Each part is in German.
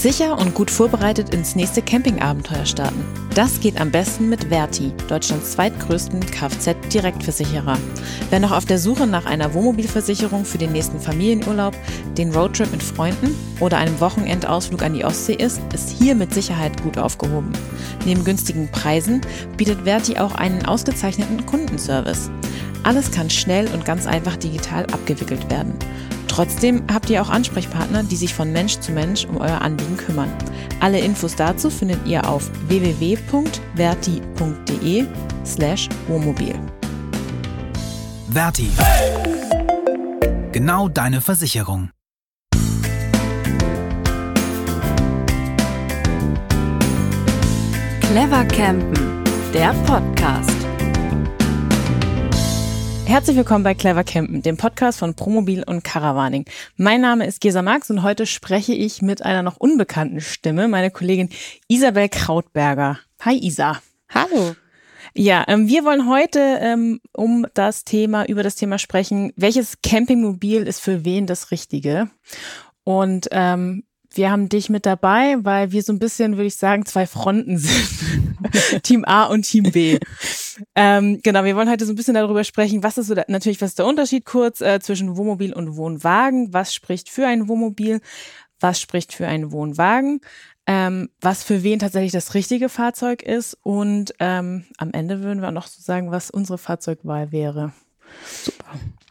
Sicher und gut vorbereitet ins nächste Campingabenteuer starten. Das geht am besten mit Verti, Deutschlands zweitgrößten Kfz-Direktversicherer. Wer noch auf der Suche nach einer Wohnmobilversicherung für den nächsten Familienurlaub, den Roadtrip mit Freunden oder einem Wochenendausflug an die Ostsee ist, ist hier mit Sicherheit gut aufgehoben. Neben günstigen Preisen bietet Verti auch einen ausgezeichneten Kundenservice. Alles kann schnell und ganz einfach digital abgewickelt werden. Trotzdem habt ihr auch Ansprechpartner, die sich von Mensch zu Mensch um euer Anliegen kümmern. Alle Infos dazu findet ihr auf www.verti.de slash Wohnmobil. Verti. Genau deine Versicherung. Clever Campen, der Podcast. Herzlich willkommen bei Clever Campen, dem Podcast von Promobil und Caravaning. Mein Name ist Gesa Marx und heute spreche ich mit einer noch unbekannten Stimme, meine Kollegin Isabel Krautberger. Hi Isa. Hallo. Ja, ähm, wir wollen heute ähm, um das Thema, über das Thema sprechen, welches Campingmobil ist für wen das Richtige? Und ähm, wir haben dich mit dabei, weil wir so ein bisschen, würde ich sagen, zwei Fronten sind. Team A und Team B. Ähm, genau, wir wollen heute so ein bisschen darüber sprechen, was ist so da, natürlich, was ist der Unterschied kurz äh, zwischen Wohnmobil und Wohnwagen? Was spricht für ein Wohnmobil? Was spricht für einen Wohnwagen? Ähm, was für wen tatsächlich das richtige Fahrzeug ist und ähm, am Ende würden wir noch so sagen, was unsere Fahrzeugwahl wäre. Super.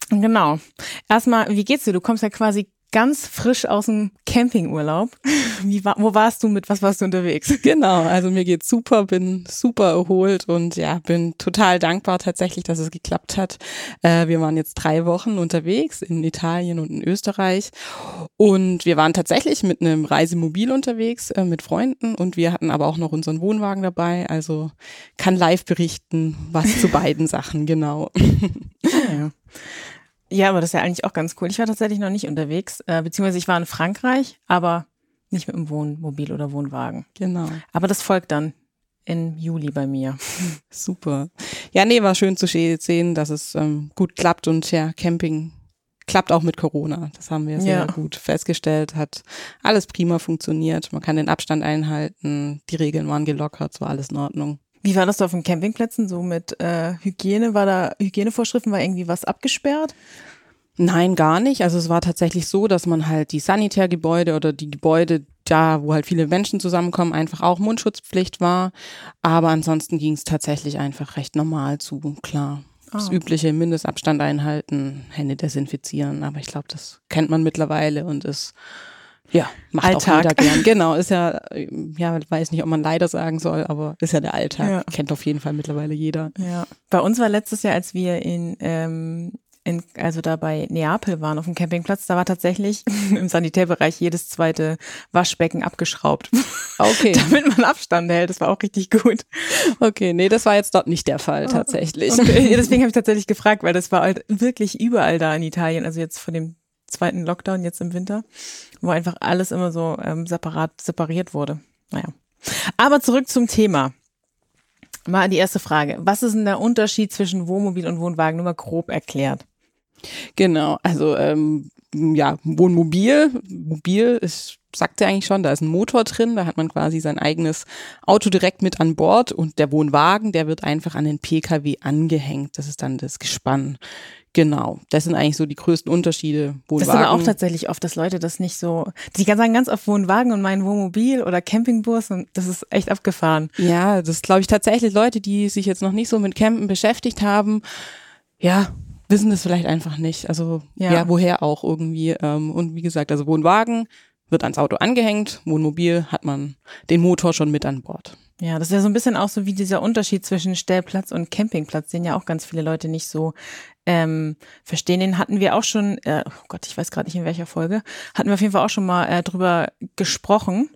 Genau. Erstmal, wie geht's dir? Du kommst ja quasi ganz frisch aus dem Campingurlaub. Wie war, wo warst du mit, was warst du unterwegs? Genau, also mir geht's super, bin super erholt und ja, bin total dankbar tatsächlich, dass es geklappt hat. Äh, wir waren jetzt drei Wochen unterwegs in Italien und in Österreich und wir waren tatsächlich mit einem Reisemobil unterwegs äh, mit Freunden und wir hatten aber auch noch unseren Wohnwagen dabei, also kann live berichten, was zu beiden Sachen, genau. ja. Ja, aber das ist ja eigentlich auch ganz cool. Ich war tatsächlich noch nicht unterwegs, äh, beziehungsweise ich war in Frankreich, aber nicht mit dem Wohnmobil oder Wohnwagen. Genau. Aber das folgt dann im Juli bei mir. Super. Ja, nee, war schön zu sehen, dass es ähm, gut klappt und ja, Camping klappt auch mit Corona. Das haben wir sehr ja. gut festgestellt. Hat alles prima funktioniert. Man kann den Abstand einhalten. Die Regeln waren gelockert. Es war alles in Ordnung. Wie war das da auf den Campingplätzen so mit äh, Hygiene? War da Hygienevorschriften, war irgendwie was abgesperrt? Nein, gar nicht. Also es war tatsächlich so, dass man halt die Sanitärgebäude oder die Gebäude da, wo halt viele Menschen zusammenkommen, einfach auch Mundschutzpflicht war. Aber ansonsten ging es tatsächlich einfach recht normal zu, klar. Das oh. übliche Mindestabstand einhalten, Hände desinfizieren. Aber ich glaube, das kennt man mittlerweile und ist ja, macht Alltag. auch jeder gern. Genau, ist ja, ja, weiß nicht, ob man leider sagen soll, aber ist ja der Alltag. Ja. Kennt auf jeden Fall mittlerweile jeder. Ja. Bei uns war letztes Jahr, als wir in, ähm, in, also da bei Neapel waren auf dem Campingplatz, da war tatsächlich im Sanitärbereich jedes zweite Waschbecken abgeschraubt. Okay. Damit man Abstand hält. Das war auch richtig gut. Okay, nee, das war jetzt dort nicht der Fall tatsächlich. Okay. Deswegen habe ich tatsächlich gefragt, weil das war halt wirklich überall da in Italien, also jetzt von dem zweiten Lockdown jetzt im Winter, wo einfach alles immer so ähm, separat separiert wurde. Naja. Aber zurück zum Thema. Mal die erste Frage. Was ist denn der Unterschied zwischen Wohnmobil und Wohnwagen? Nur mal grob erklärt. Genau, also ähm, ja, Wohnmobil, mobil ist sagt er eigentlich schon, da ist ein Motor drin, da hat man quasi sein eigenes Auto direkt mit an Bord und der Wohnwagen, der wird einfach an den Pkw angehängt. Das ist dann das Gespann. Genau, das sind eigentlich so die größten Unterschiede. Wohnwagen. Das ist aber auch tatsächlich oft, dass Leute das nicht so, die sagen ganz oft Wohnwagen und mein Wohnmobil oder Campingbus und das ist echt abgefahren. Ja, das glaube ich tatsächlich Leute, die sich jetzt noch nicht so mit Campen beschäftigt haben. Ja, wissen das vielleicht einfach nicht. Also ja, ja woher auch irgendwie. Ähm, und wie gesagt, also Wohnwagen wird ans Auto angehängt, Wohnmobil hat man den Motor schon mit an Bord. Ja, das ist ja so ein bisschen auch so wie dieser Unterschied zwischen Stellplatz und Campingplatz, den ja auch ganz viele Leute nicht so ähm, verstehen. Den hatten wir auch schon, äh, oh Gott, ich weiß gerade nicht in welcher Folge, hatten wir auf jeden Fall auch schon mal äh, drüber gesprochen.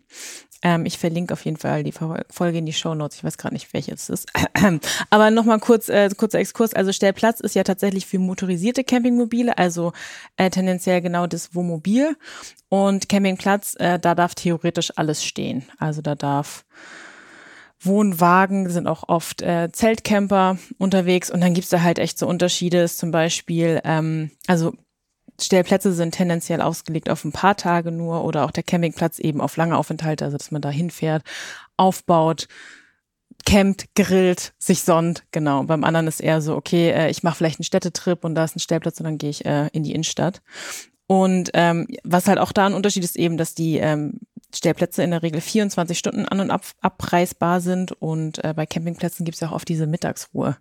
Ähm, ich verlinke auf jeden Fall die Folge in die Show Notes. Ich weiß gerade nicht, welche es ist. Aber nochmal kurz, äh, kurzer Exkurs. Also Stellplatz ist ja tatsächlich für motorisierte Campingmobile, also äh, tendenziell genau das Wohnmobil. Und Campingplatz, äh, da darf theoretisch alles stehen. Also da darf Wohnwagen sind auch oft äh, Zeltcamper unterwegs und dann gibt's da halt echt so Unterschiede. Ist zum Beispiel, ähm, also Stellplätze sind tendenziell ausgelegt auf ein paar Tage nur oder auch der Campingplatz eben auf lange Aufenthalte, also dass man da hinfährt, aufbaut, campt, grillt, sich sonnt, genau. Beim anderen ist eher so, okay, äh, ich mache vielleicht einen Städtetrip und da ist ein Stellplatz und dann gehe ich äh, in die Innenstadt. Und ähm, was halt auch da ein Unterschied ist eben, dass die ähm, Stellplätze in der Regel 24 Stunden an- und ab abpreisbar sind und äh, bei Campingplätzen gibt es ja auch oft diese Mittagsruhe,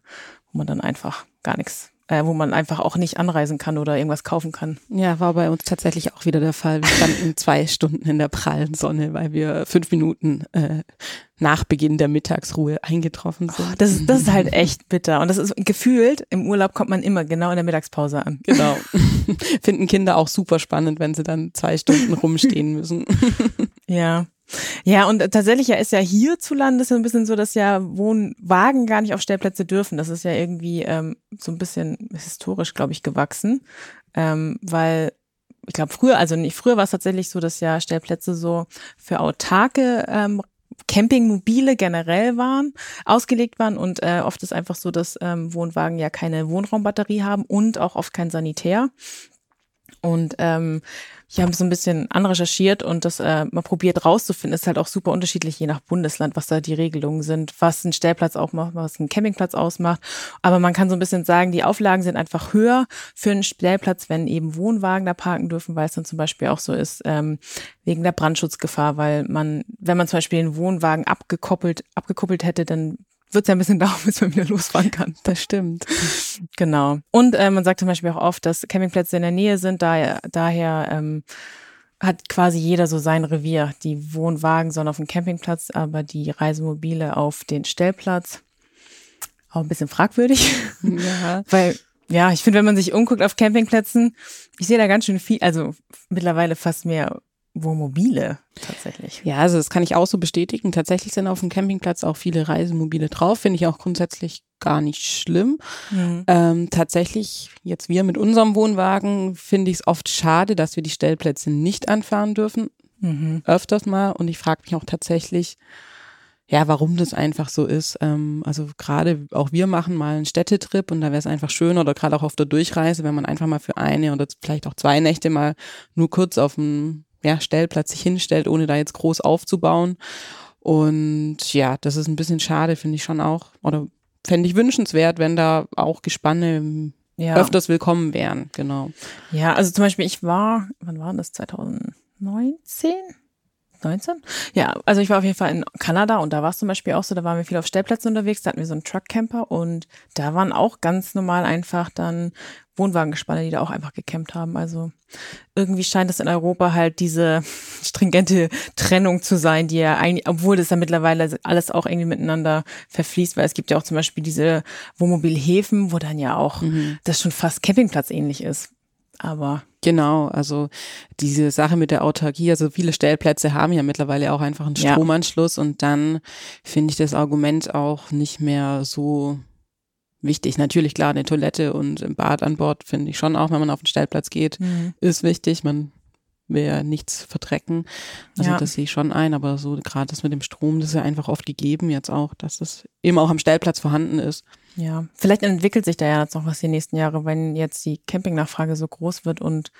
wo man dann einfach gar nichts äh, wo man einfach auch nicht anreisen kann oder irgendwas kaufen kann. Ja, war bei uns tatsächlich auch wieder der Fall. Wir standen zwei Stunden in der prallen Sonne, weil wir fünf Minuten äh, nach Beginn der Mittagsruhe eingetroffen sind. Oh, das, ist, das ist halt echt bitter. Und das ist gefühlt, im Urlaub kommt man immer genau in der Mittagspause an. Genau. Finden Kinder auch super spannend, wenn sie dann zwei Stunden rumstehen müssen. ja. Ja, und tatsächlich ja ist ja hierzulande so ein bisschen so, dass ja Wohnwagen gar nicht auf Stellplätze dürfen. Das ist ja irgendwie ähm, so ein bisschen historisch, glaube ich, gewachsen. Ähm, weil ich glaube, früher, also nicht früher war es tatsächlich so, dass ja Stellplätze so für autarke ähm, Campingmobile generell waren, ausgelegt waren und äh, oft ist einfach so, dass ähm, Wohnwagen ja keine Wohnraumbatterie haben und auch oft kein Sanitär. Und ähm, ich habe so ein bisschen anrecherchiert und das äh, mal probiert rauszufinden. Ist halt auch super unterschiedlich, je nach Bundesland, was da die Regelungen sind, was ein Stellplatz auch macht, was ein Campingplatz ausmacht. Aber man kann so ein bisschen sagen, die Auflagen sind einfach höher für einen Stellplatz, wenn eben Wohnwagen da parken dürfen, weil es dann zum Beispiel auch so ist, ähm, wegen der Brandschutzgefahr, weil man, wenn man zum Beispiel einen Wohnwagen abgekoppelt, abgekuppelt hätte, dann wird es ja ein bisschen dauern, bis man wieder losfahren kann. Das stimmt. Genau. Und äh, man sagt zum Beispiel auch oft, dass Campingplätze in der Nähe sind, daher, daher ähm, hat quasi jeder so sein Revier. Die Wohnwagen sollen auf dem Campingplatz, aber die Reisemobile auf den Stellplatz. Auch ein bisschen fragwürdig. Ja. Weil, ja, ich finde, wenn man sich umguckt auf Campingplätzen, ich sehe da ganz schön viel, also mittlerweile fast mehr Wohnmobile tatsächlich. Ja, also das kann ich auch so bestätigen. Tatsächlich sind auf dem Campingplatz auch viele Reisemobile drauf. Finde ich auch grundsätzlich gar nicht schlimm. Mhm. Ähm, tatsächlich, jetzt wir mit unserem Wohnwagen, finde ich es oft schade, dass wir die Stellplätze nicht anfahren dürfen. Mhm. Öfters mal. Und ich frage mich auch tatsächlich, ja, warum das einfach so ist. Ähm, also gerade auch wir machen mal einen Städtetrip und da wäre es einfach schön oder gerade auch auf der Durchreise, wenn man einfach mal für eine oder vielleicht auch zwei Nächte mal nur kurz auf dem ja, Stellplatz sich hinstellt, ohne da jetzt groß aufzubauen. Und ja, das ist ein bisschen schade, finde ich schon auch. Oder fände ich wünschenswert, wenn da auch Gespanne ja. öfters willkommen wären, genau. Ja, also zum Beispiel, ich war, wann war das? 2019? 19? Ja, also ich war auf jeden Fall in Kanada und da war es zum Beispiel auch so, da waren wir viel auf Stellplätzen unterwegs, da hatten wir so einen Truckcamper und da waren auch ganz normal einfach dann Wohnwagengespanne, die da auch einfach gecampt haben. Also irgendwie scheint es in Europa halt diese stringente Trennung zu sein, die ja eigentlich, obwohl das ja mittlerweile alles auch irgendwie miteinander verfließt, weil es gibt ja auch zum Beispiel diese Wohnmobilhäfen, wo dann ja auch mhm. das schon fast Campingplatz ähnlich ist. Aber Genau, also diese Sache mit der Autarkie, also viele Stellplätze haben ja mittlerweile auch einfach einen Stromanschluss ja. und dann finde ich das Argument auch nicht mehr so wichtig. Natürlich, klar, eine Toilette und ein Bad an Bord finde ich schon auch, wenn man auf den Stellplatz geht, mhm. ist wichtig. Man will ja nichts verdrecken. Also ja. das sehe ich schon ein, aber so gerade das mit dem Strom, das ist ja einfach oft gegeben jetzt auch, dass das eben auch am Stellplatz vorhanden ist. Ja, vielleicht entwickelt sich da ja jetzt noch was die nächsten Jahre, wenn jetzt die Campingnachfrage so groß wird und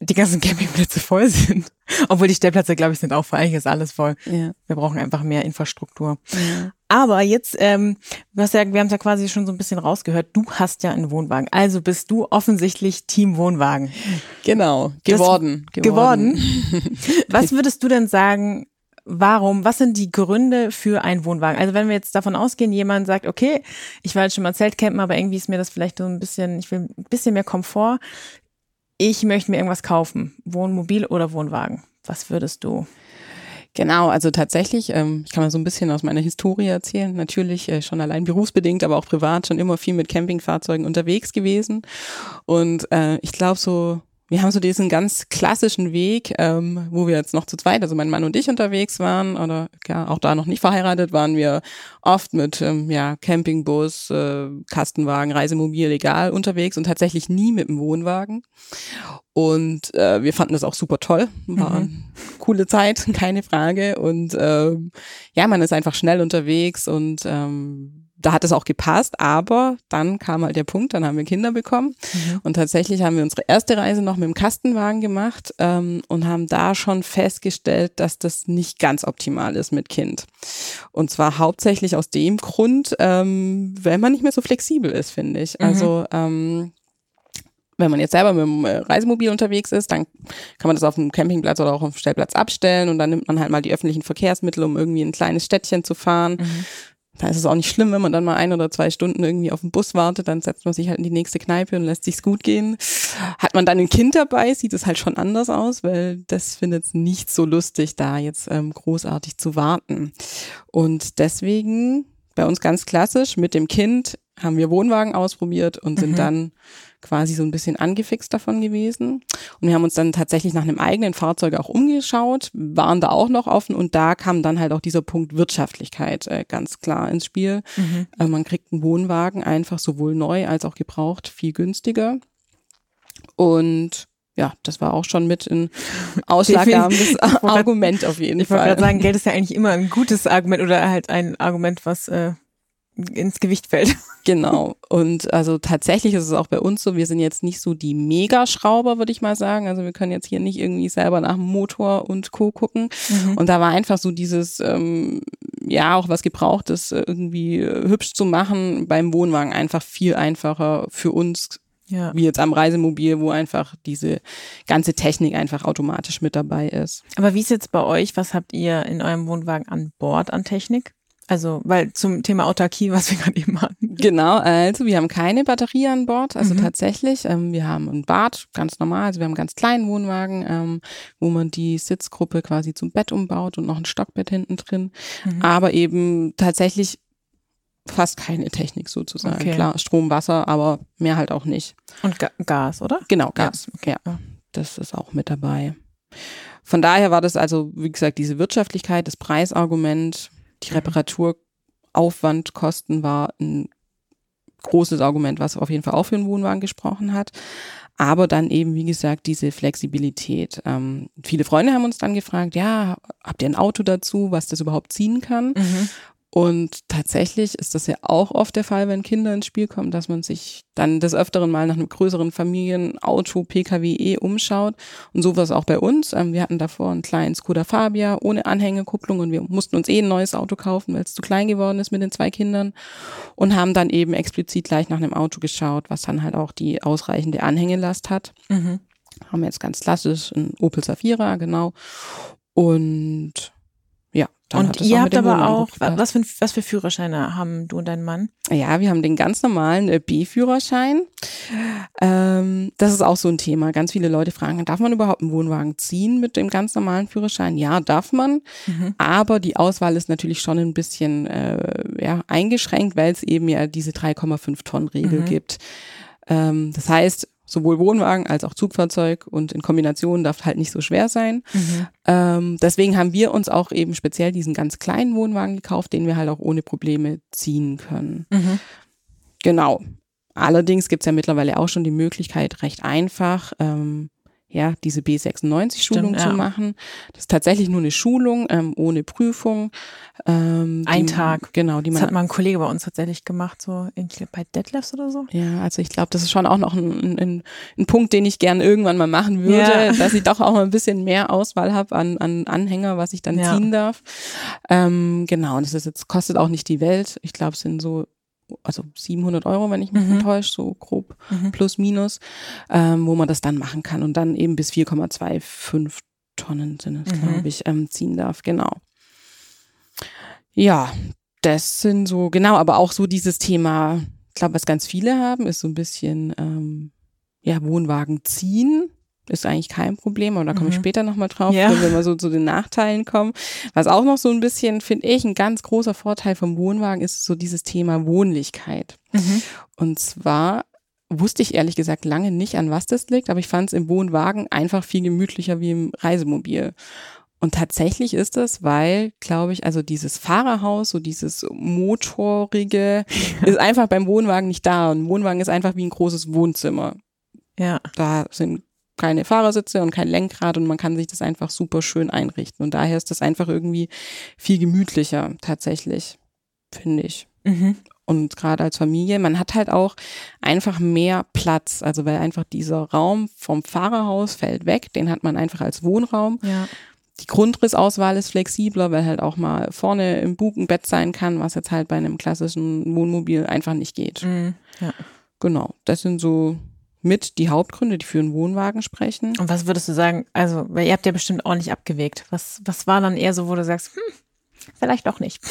die ganzen Campingplätze voll sind. Obwohl die Stellplätze, glaube ich, sind auch voll. Eigentlich ist alles voll. Ja. Wir brauchen einfach mehr Infrastruktur. Ja. Aber jetzt, ähm, was ja, wir haben es ja quasi schon so ein bisschen rausgehört, du hast ja einen Wohnwagen. Also bist du offensichtlich Team Wohnwagen. Genau, geworden. Das, geworden. geworden. was würdest du denn sagen, warum, was sind die Gründe für einen Wohnwagen? Also wenn wir jetzt davon ausgehen, jemand sagt, okay, ich war jetzt schon mal Zeltcampen, aber irgendwie ist mir das vielleicht so ein bisschen, ich will ein bisschen mehr Komfort. Ich möchte mir irgendwas kaufen. Wohnmobil oder Wohnwagen. Was würdest du? Genau, also tatsächlich, ähm, ich kann mal so ein bisschen aus meiner Historie erzählen. Natürlich äh, schon allein berufsbedingt, aber auch privat schon immer viel mit Campingfahrzeugen unterwegs gewesen. Und äh, ich glaube so wir haben so diesen ganz klassischen Weg, ähm, wo wir jetzt noch zu zweit, also mein Mann und ich unterwegs waren oder ja, auch da noch nicht verheiratet, waren wir oft mit ähm, ja, Campingbus, äh, Kastenwagen, Reisemobil, egal unterwegs und tatsächlich nie mit dem Wohnwagen. Und äh, wir fanden das auch super toll. War mhm. coole Zeit, keine Frage. Und ähm, ja, man ist einfach schnell unterwegs und ähm, da hat es auch gepasst, aber dann kam halt der Punkt, dann haben wir Kinder bekommen mhm. und tatsächlich haben wir unsere erste Reise noch mit dem Kastenwagen gemacht ähm, und haben da schon festgestellt, dass das nicht ganz optimal ist mit Kind. Und zwar hauptsächlich aus dem Grund, ähm, wenn man nicht mehr so flexibel ist, finde ich. Mhm. Also ähm, wenn man jetzt selber mit dem äh, Reisemobil unterwegs ist, dann kann man das auf dem Campingplatz oder auch auf dem Stellplatz abstellen und dann nimmt man halt mal die öffentlichen Verkehrsmittel, um irgendwie ein kleines Städtchen zu fahren. Mhm. Da ist es auch nicht schlimm, wenn man dann mal ein oder zwei Stunden irgendwie auf den Bus wartet, dann setzt man sich halt in die nächste Kneipe und lässt sich's gut gehen. Hat man dann ein Kind dabei, sieht es halt schon anders aus, weil das findet es nicht so lustig, da jetzt ähm, großartig zu warten. Und deswegen bei uns ganz klassisch mit dem Kind haben wir Wohnwagen ausprobiert und sind mhm. dann quasi so ein bisschen angefixt davon gewesen. Und wir haben uns dann tatsächlich nach einem eigenen Fahrzeug auch umgeschaut, waren da auch noch offen und da kam dann halt auch dieser Punkt Wirtschaftlichkeit äh, ganz klar ins Spiel. Mhm. Äh, man kriegt einen Wohnwagen einfach sowohl neu als auch gebraucht viel günstiger. Und ja, das war auch schon mit ein ausschlaggebendes Argument auf jeden ich Fall. Ich wollte gerade sagen, Geld ist ja eigentlich immer ein gutes Argument oder halt ein Argument, was äh, ins Gewicht fällt. Genau. Und also tatsächlich ist es auch bei uns so, wir sind jetzt nicht so die Megaschrauber, würde ich mal sagen. Also wir können jetzt hier nicht irgendwie selber nach Motor und Co. gucken. Mhm. Und da war einfach so dieses, ähm, ja, auch was Gebrauchtes irgendwie hübsch zu machen, beim Wohnwagen einfach viel einfacher für uns ja. wie jetzt am Reisemobil, wo einfach diese ganze Technik einfach automatisch mit dabei ist. Aber wie ist jetzt bei euch? Was habt ihr in eurem Wohnwagen an Bord an Technik? Also, weil zum Thema Autarkie, was wir gerade eben hatten. Genau, also wir haben keine Batterie an Bord, also mhm. tatsächlich. Ähm, wir haben ein Bad, ganz normal, also wir haben einen ganz kleinen Wohnwagen, ähm, wo man die Sitzgruppe quasi zum Bett umbaut und noch ein Stockbett hinten drin. Mhm. Aber eben tatsächlich fast keine Technik sozusagen. Okay. Klar, Strom, Wasser, aber mehr halt auch nicht. Und Ga Gas, oder? Genau, Gas. Ja. ja, das ist auch mit dabei. Von daher war das also, wie gesagt, diese Wirtschaftlichkeit, das Preisargument, die Reparaturaufwandkosten war ein großes Argument, was auf jeden Fall auch für einen Wohnwagen gesprochen hat. Aber dann eben, wie gesagt, diese Flexibilität. Ähm, viele Freunde haben uns dann gefragt, ja, habt ihr ein Auto dazu, was das überhaupt ziehen kann? Mhm. Und tatsächlich ist das ja auch oft der Fall, wenn Kinder ins Spiel kommen, dass man sich dann des Öfteren mal nach einem größeren Familienauto, PKW umschaut. Und so war es auch bei uns. Ähm, wir hatten davor einen kleinen Skoda Fabia ohne Anhängekupplung und wir mussten uns eh ein neues Auto kaufen, weil es zu klein geworden ist mit den zwei Kindern. Und haben dann eben explizit gleich nach einem Auto geschaut, was dann halt auch die ausreichende Anhängelast hat. Mhm. Haben jetzt ganz klassisch einen Opel Safira, genau. Und dann und ihr habt aber auch, was für, was für Führerscheine haben du und dein Mann? Ja, wir haben den ganz normalen äh, B-Führerschein. Ähm, das ist auch so ein Thema. Ganz viele Leute fragen, darf man überhaupt einen Wohnwagen ziehen mit dem ganz normalen Führerschein? Ja, darf man. Mhm. Aber die Auswahl ist natürlich schon ein bisschen äh, ja, eingeschränkt, weil es eben ja diese 3,5 Tonnen Regel mhm. gibt. Ähm, das heißt, sowohl Wohnwagen als auch Zugfahrzeug und in Kombination darf halt nicht so schwer sein. Mhm. Ähm, deswegen haben wir uns auch eben speziell diesen ganz kleinen Wohnwagen gekauft, den wir halt auch ohne Probleme ziehen können. Mhm. Genau. Allerdings gibt's ja mittlerweile auch schon die Möglichkeit, recht einfach ähm, ja, diese B96-Schulung zu ja. machen. Das ist tatsächlich nur eine Schulung ähm, ohne Prüfung. Ähm, Ein die, Tag. Genau. Die das hat mal ein Kollege bei uns tatsächlich gemacht, so irgendwie bei Deadlifts oder so. Ja, also ich glaube, das ist schon auch noch ein, ein, ein Punkt, den ich gern irgendwann mal machen würde, ja. dass ich doch auch mal ein bisschen mehr Auswahl habe an, an Anhänger, was ich dann ja. ziehen darf. Ähm, genau, und das ist jetzt, kostet auch nicht die Welt. Ich glaube, es sind so also 700 Euro, wenn ich mich mhm. täusche, so grob mhm. plus minus, ähm, wo man das dann machen kann und dann eben bis 4,25 Tonnen sind es, mhm. glaube ich, ähm, ziehen darf. Genau. Ja, das sind so, genau, aber auch so dieses Thema, ich glaube, was ganz viele haben, ist so ein bisschen ähm, ja, Wohnwagen ziehen ist eigentlich kein Problem, aber da komme ich mhm. später nochmal drauf, ja. wenn wir so zu den Nachteilen kommen. Was auch noch so ein bisschen, finde ich, ein ganz großer Vorteil vom Wohnwagen ist so dieses Thema Wohnlichkeit. Mhm. Und zwar wusste ich ehrlich gesagt lange nicht, an was das liegt, aber ich fand es im Wohnwagen einfach viel gemütlicher wie im Reisemobil. Und tatsächlich ist es, weil, glaube ich, also dieses Fahrerhaus, so dieses motorige, ist einfach beim Wohnwagen nicht da. Und ein Wohnwagen ist einfach wie ein großes Wohnzimmer. Ja. Da sind keine Fahrersitze und kein Lenkrad und man kann sich das einfach super schön einrichten. Und daher ist das einfach irgendwie viel gemütlicher tatsächlich, finde ich. Mhm. und gerade als Familie. Man hat halt auch einfach mehr Platz. Also weil einfach dieser Raum vom Fahrerhaus fällt weg, den hat man einfach als Wohnraum. Ja. Die Grundrissauswahl ist flexibler, weil halt auch mal vorne im Bug ein Bett sein kann, was jetzt halt bei einem klassischen Wohnmobil einfach nicht geht. Mhm. ja. Genau, das sind so mit die Hauptgründe, die für einen Wohnwagen sprechen. Und was würdest du sagen? Also, weil ihr habt ja bestimmt ordentlich abgewegt. Was, was war dann eher so, wo du sagst, hm, vielleicht doch nicht.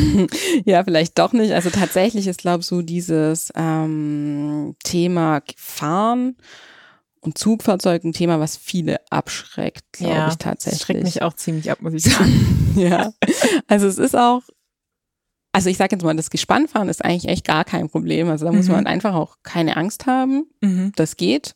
ja, vielleicht doch nicht. Also tatsächlich ist, glaube ich, so dieses ähm, Thema Fahren und Zugfahrzeug ein Thema, was viele abschreckt, glaube ja, ich tatsächlich. Das schreckt mich auch ziemlich ab, muss ich sagen. ja. Also es ist auch, also ich sage jetzt mal, das Gespannfahren ist eigentlich echt gar kein Problem. Also da muss Mhm. man einfach auch keine Angst haben. Mhm. Das geht.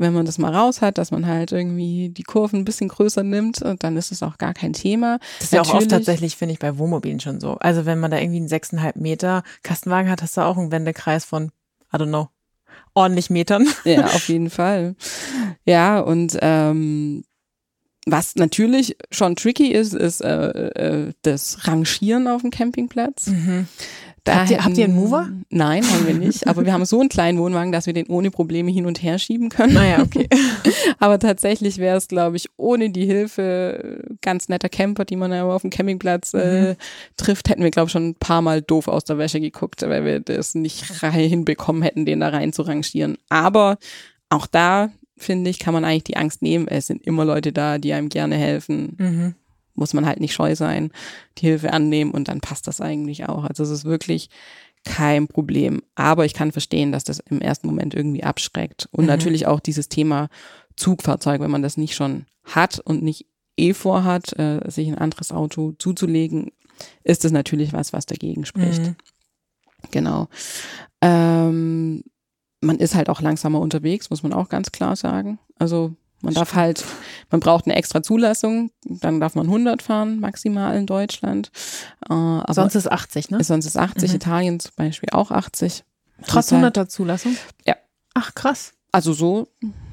Wenn man das mal raus hat, dass man halt irgendwie die Kurven ein bisschen größer nimmt, dann ist es auch gar kein Thema. Das ist ja auch oft Natürlich- tatsächlich, finde ich, bei Wohnmobilen schon so. Also wenn man da irgendwie einen sechseinhalb Meter Kastenwagen hat, hast du auch einen Wendekreis von, I don't know, ordentlich Metern. Ja, auf jeden Fall. Ja, und ähm, was natürlich schon tricky ist, ist äh, äh, das Rangieren auf dem Campingplatz. Da Habt ihr- habt ihr einen Mover? Nein, haben wir nicht. Aber wir haben so einen kleinen Wohnwagen, dass wir den ohne Probleme hin und her schieben können. Naja, okay. Aber tatsächlich wäre es, glaube ich, ohne die Hilfe äh, ganz netter Camper, die man ja auf dem Campingplatz äh, trifft, hätten wir, glaube ich, schon ein paar Mal doof aus der Wäsche geguckt, weil wir das nicht hinbekommen hätten, den da rein zu rangieren. Aber auch da, finde ich, kann man eigentlich die Angst nehmen. Es sind immer Leute da, die einem gerne helfen. Mhm. Muss man halt nicht scheu sein, die Hilfe annehmen und dann passt das eigentlich auch. Also es ist wirklich kein Problem. Aber ich kann verstehen, dass das im ersten Moment irgendwie abschreckt. Und Mhm. natürlich auch dieses Thema Zugfahrzeug, wenn man das nicht schon hat und nicht eh vorhat, äh, sich ein anderes Auto zuzulegen, ist das natürlich was, was dagegen spricht. Mhm. Genau. Ähm, man ist halt auch langsamer unterwegs, muss man auch ganz klar sagen. Also man darf halt, man braucht eine extra Zulassung, dann darf man 100 fahren, maximal in Deutschland. Äh, aber Sonst ist 80, ne? sonst ist 80, Mhm. Italien zum Beispiel auch 80. Trotz Das ist halt- 100er Zulassung? Ja. Ach, krass. Also so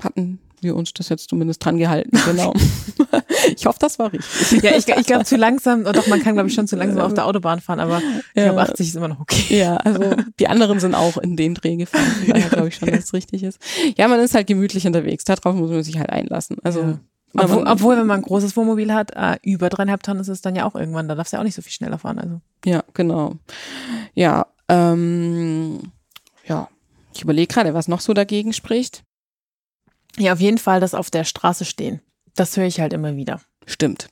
hatten wir uns das jetzt zumindest dran gehalten, genau. ich hoffe, das war richtig. Ja, ich, ich glaube zu langsam, oh doch, man kann glaube ich schon zu langsam auf der Autobahn fahren, aber ich Ja. glaube 80 ist immer noch okay. Ja, also die anderen sind auch in den Dreh gefahren. Daher glaube ich schon, dass es richtig ist. Ja, man ist halt gemütlich unterwegs. Darauf muss man sich halt einlassen. Also Ja. Obwohl, man- obwohl, wenn man ein großes Wohnmobil hat, äh, über dreieinhalb Tonnen ist es dann ja auch irgendwann, da darfst du ja auch nicht so viel schneller fahren. Also. Ja, genau. Ja, ähm, ja. Ich überlege gerade, was noch so dagegen spricht. Ja, auf jeden Fall das auf der Straße stehen. Das höre ich halt immer wieder. Stimmt.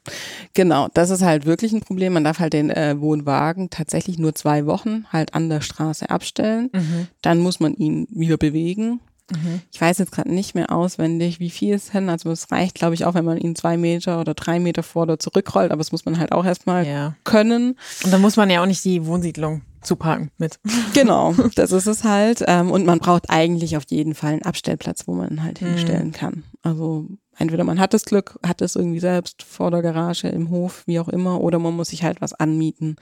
Genau, das ist halt wirklich ein Problem. Man darf halt den äh, Wohnwagen tatsächlich nur zwei Wochen halt an der Straße abstellen. Dann muss man ihn wieder bewegen. Ich weiß jetzt gerade nicht mehr auswendig, wie viel es hin. Also es reicht, glaube ich, auch, wenn man ihn zwei Meter oder drei Meter vor oder zurückrollt, aber das muss man halt auch erstmal Ja. können. Und dann muss man ja auch nicht die Wohnsiedlung zuparken mit. Genau, das ist es halt. Ähm, und man braucht eigentlich auf jeden Fall einen Abstellplatz, wo man halt hinstellen kann. Also entweder man hat das Glück, hat es irgendwie selbst vor der Garage, im Hof, wie auch immer, oder man muss sich halt was anmieten.